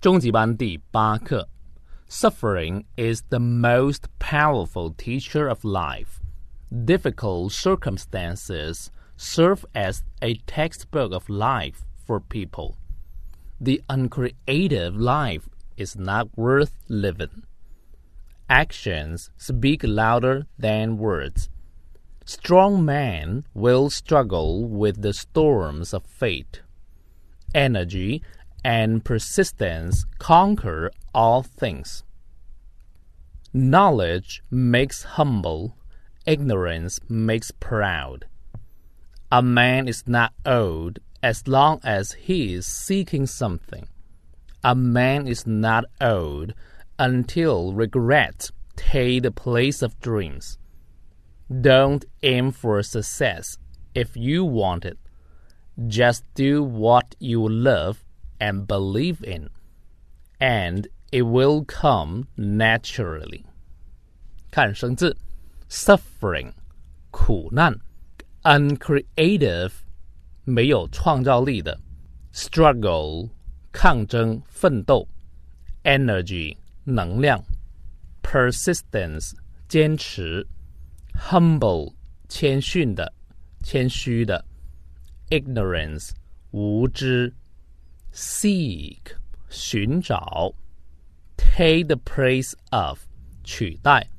中级班第八课：Suffering is the most powerful teacher of life. Difficult circumstances serve as a textbook of life for people. The uncreative life is not worth living. Actions speak louder than words. Strong men will struggle with the storms of fate. Energy and persistence conquer all things. Knowledge makes humble, ignorance makes proud. A man is not old as long as he is seeking something. A man is not old until regret take the place of dreams. Don't aim for success if you want it. Just do what you love and believe in, and it will come naturally. 看生字，suffering 苦难，uncreative 没有创造力的，struggle 抗争奋斗，energy 能量，persistence 坚持，humble 谦逊的谦虚的，ignorance 无知。 seek 寻找，take the place of 取代，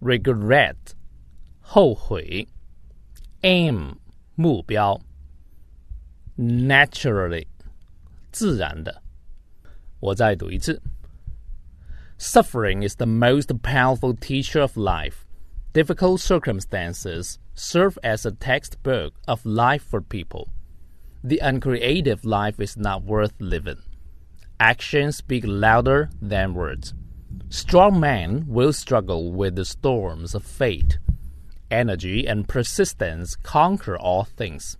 regret 后悔，aim 目标，naturally 自然的。我再读一次。Suffering is the most powerful teacher of life. Difficult circumstances serve as a textbook of life for people. The uncreative life is not worth living. Actions speak louder than words. Strong men will struggle with the storms of fate. Energy and persistence conquer all things.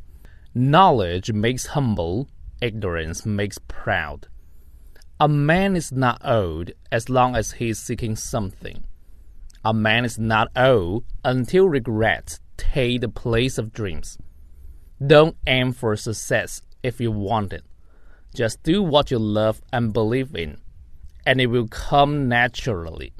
Knowledge makes humble, ignorance makes proud. A man is not old as long as he is seeking something. A man is not old until regrets take the place of dreams. Don't aim for success if you want it. Just do what you love and believe in, and it will come naturally.